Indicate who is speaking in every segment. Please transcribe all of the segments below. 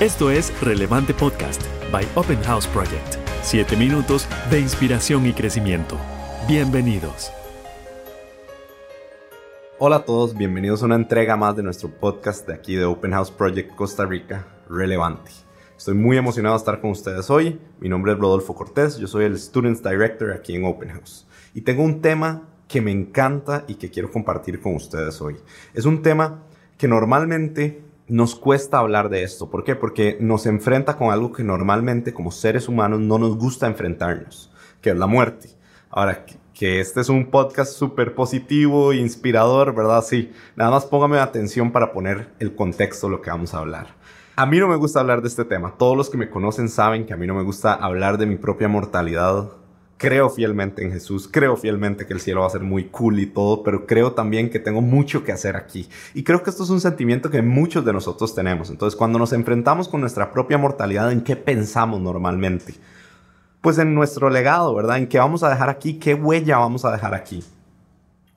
Speaker 1: Esto es Relevante Podcast by Open House Project. Siete minutos de inspiración y crecimiento. Bienvenidos.
Speaker 2: Hola a todos, bienvenidos a una entrega más de nuestro podcast de aquí de Open House Project Costa Rica, Relevante. Estoy muy emocionado de estar con ustedes hoy. Mi nombre es Rodolfo Cortés, yo soy el Students Director aquí en Open House. Y tengo un tema que me encanta y que quiero compartir con ustedes hoy. Es un tema que normalmente nos cuesta hablar de esto. ¿Por qué? Porque nos enfrenta con algo que normalmente como seres humanos no nos gusta enfrentarnos, que es la muerte. Ahora, que este es un podcast súper positivo, inspirador, ¿verdad? Sí, nada más póngame atención para poner el contexto de lo que vamos a hablar. A mí no me gusta hablar de este tema. Todos los que me conocen saben que a mí no me gusta hablar de mi propia mortalidad creo fielmente en Jesús, creo fielmente que el cielo va a ser muy cool y todo, pero creo también que tengo mucho que hacer aquí. Y creo que esto es un sentimiento que muchos de nosotros tenemos. Entonces, cuando nos enfrentamos con nuestra propia mortalidad, ¿en qué pensamos normalmente? Pues en nuestro legado, ¿verdad? ¿En qué vamos a dejar aquí? ¿Qué huella vamos a dejar aquí?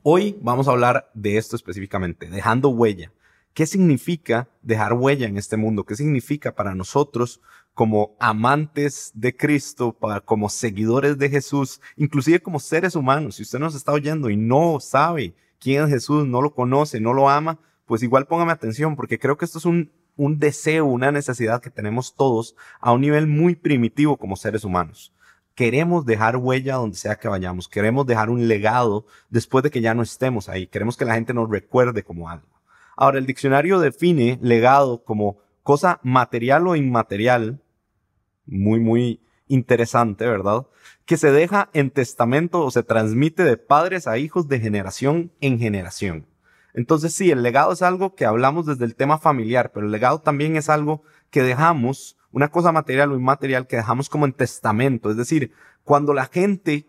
Speaker 2: Hoy vamos a hablar de esto específicamente, dejando huella. ¿Qué significa dejar huella en este mundo? ¿Qué significa para nosotros como amantes de Cristo, para, como seguidores de Jesús, inclusive como seres humanos? Si usted nos está oyendo y no sabe quién es Jesús, no lo conoce, no lo ama, pues igual póngame atención, porque creo que esto es un, un deseo, una necesidad que tenemos todos a un nivel muy primitivo como seres humanos. Queremos dejar huella donde sea que vayamos, queremos dejar un legado después de que ya no estemos ahí, queremos que la gente nos recuerde como algo. Ahora, el diccionario define legado como cosa material o inmaterial, muy, muy interesante, ¿verdad? Que se deja en testamento o se transmite de padres a hijos de generación en generación. Entonces sí, el legado es algo que hablamos desde el tema familiar, pero el legado también es algo que dejamos, una cosa material o inmaterial que dejamos como en testamento. Es decir, cuando la gente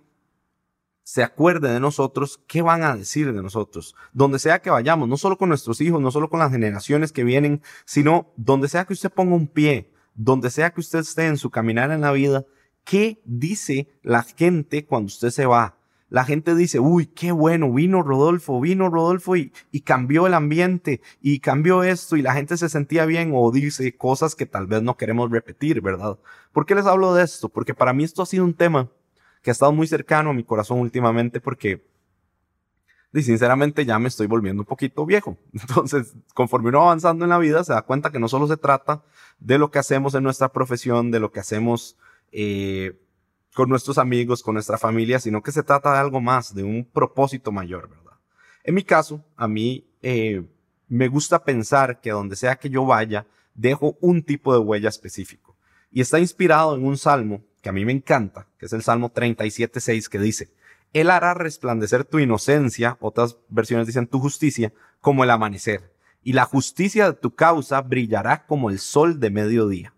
Speaker 2: se acuerde de nosotros, ¿qué van a decir de nosotros? Donde sea que vayamos, no solo con nuestros hijos, no solo con las generaciones que vienen, sino donde sea que usted ponga un pie, donde sea que usted esté en su caminar en la vida, ¿qué dice la gente cuando usted se va? La gente dice, uy, qué bueno, vino Rodolfo, vino Rodolfo y, cambió el ambiente y cambió esto y la gente se sentía bien o dice cosas que tal vez no queremos repetir, ¿verdad? ¿Por qué les hablo de esto? Porque para mí esto ha sido un tema que ha estado muy cercano a mi corazón últimamente porque, y sinceramente, ya me estoy volviendo un poquito viejo. Entonces, conforme uno va avanzando en la vida, se da cuenta que no solo se trata de lo que hacemos en nuestra profesión, de lo que hacemos eh, con nuestros amigos, con nuestra familia, sino que se trata de algo más, de un propósito mayor, ¿verdad? En mi caso, a mí eh, me gusta pensar que donde sea que yo vaya, dejo un tipo de huella específico. Y está inspirado en un salmo que a mí me encanta, que es el Salmo 37.6, que dice, Él hará resplandecer tu inocencia, otras versiones dicen tu justicia, como el amanecer, y la justicia de tu causa brillará como el sol de mediodía.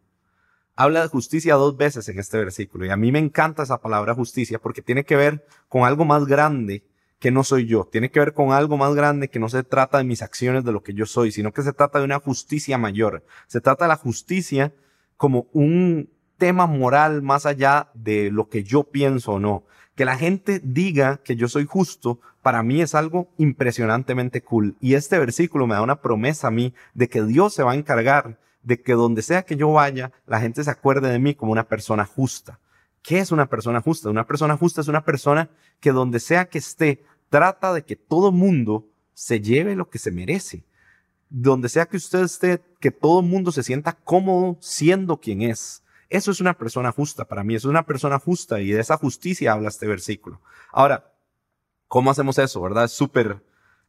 Speaker 2: Habla de justicia dos veces en este versículo, y a mí me encanta esa palabra justicia porque tiene que ver con algo más grande que no soy yo, tiene que ver con algo más grande que no se trata de mis acciones, de lo que yo soy, sino que se trata de una justicia mayor. Se trata de la justicia como un, tema moral más allá de lo que yo pienso o no. Que la gente diga que yo soy justo, para mí es algo impresionantemente cool. Y este versículo me da una promesa a mí de que Dios se va a encargar de que donde sea que yo vaya, la gente se acuerde de mí como una persona justa. ¿Qué es una persona justa? Una persona justa es una persona que donde sea que esté, trata de que todo mundo se lleve lo que se merece. Donde sea que usted esté, que todo mundo se sienta cómodo siendo quien es eso es una persona justa para mí, es una persona justa y de esa justicia habla este versículo. Ahora, ¿cómo hacemos eso, verdad? Es súper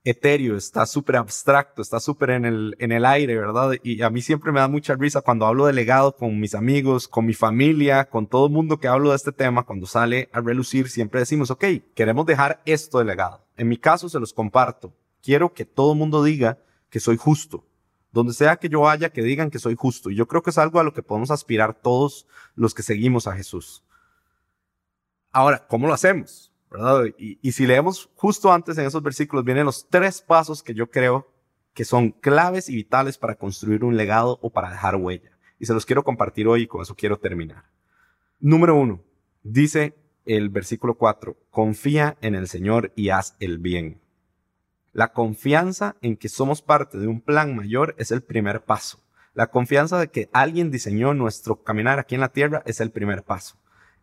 Speaker 2: etéreo, está súper abstracto, está súper en el, en el aire, ¿verdad? Y a mí siempre me da mucha risa cuando hablo de legado con mis amigos, con mi familia, con todo el mundo que hablo de este tema, cuando sale a relucir, siempre decimos, ok, queremos dejar esto de legado. En mi caso se los comparto. Quiero que todo el mundo diga que soy justo, donde sea que yo vaya, que digan que soy justo. Y yo creo que es algo a lo que podemos aspirar todos los que seguimos a Jesús. Ahora, ¿cómo lo hacemos? Y, si leemos justo antes en esos versículos, vienen los tres pasos que yo creo que son claves y vitales para construir un legado o para dejar huella. Y se los quiero compartir hoy y con eso quiero terminar. Número uno, dice el versículo 4, confía en el Señor y haz el bien. La confianza en que somos parte de un plan mayor es el primer paso. La confianza de que alguien diseñó nuestro caminar aquí en la tierra es el primer paso.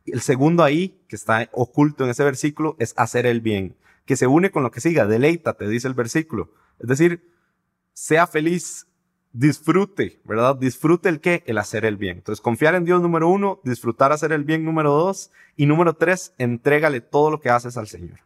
Speaker 2: El segundo ahí, que está oculto en ese versículo, es hacer el bien, que se une con lo que siga, deleítate, dice el versículo. Es decir, sea feliz, disfrute, ¿verdad? Disfrute el qué? El hacer el bien. Entonces, confiar en Dios número uno, disfrutar hacer el bien número dos, y número tres, entrégale todo lo que haces al Señor.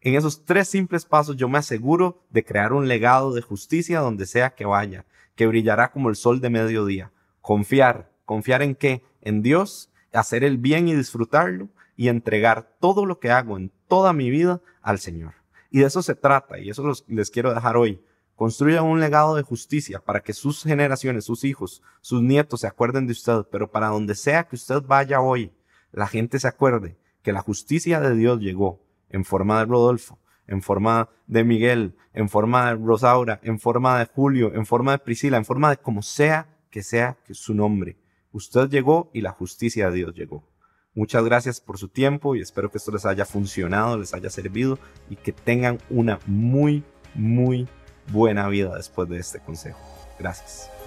Speaker 2: En esos tres simples pasos yo me aseguro de crear un legado de justicia donde sea que vaya, que brillará como el sol de mediodía. Confiar, confiar en qué? En Dios, hacer el bien y disfrutarlo y entregar todo lo que hago en toda mi vida al Señor. Y de eso se trata y eso les quiero dejar hoy. Construya un legado de justicia para que sus generaciones, sus hijos, sus nietos se acuerden de usted, pero para donde sea que usted vaya hoy, la gente se acuerde que la justicia de Dios llegó en forma de Rodolfo, en forma de Miguel, en forma de Rosaura, en forma de Julio, en forma de Priscila, en forma de como sea que sea que su nombre. Usted llegó y la justicia de Dios llegó. Muchas gracias por su tiempo y espero que esto les haya funcionado, les haya servido y que tengan una muy, muy buena vida después de este consejo. Gracias.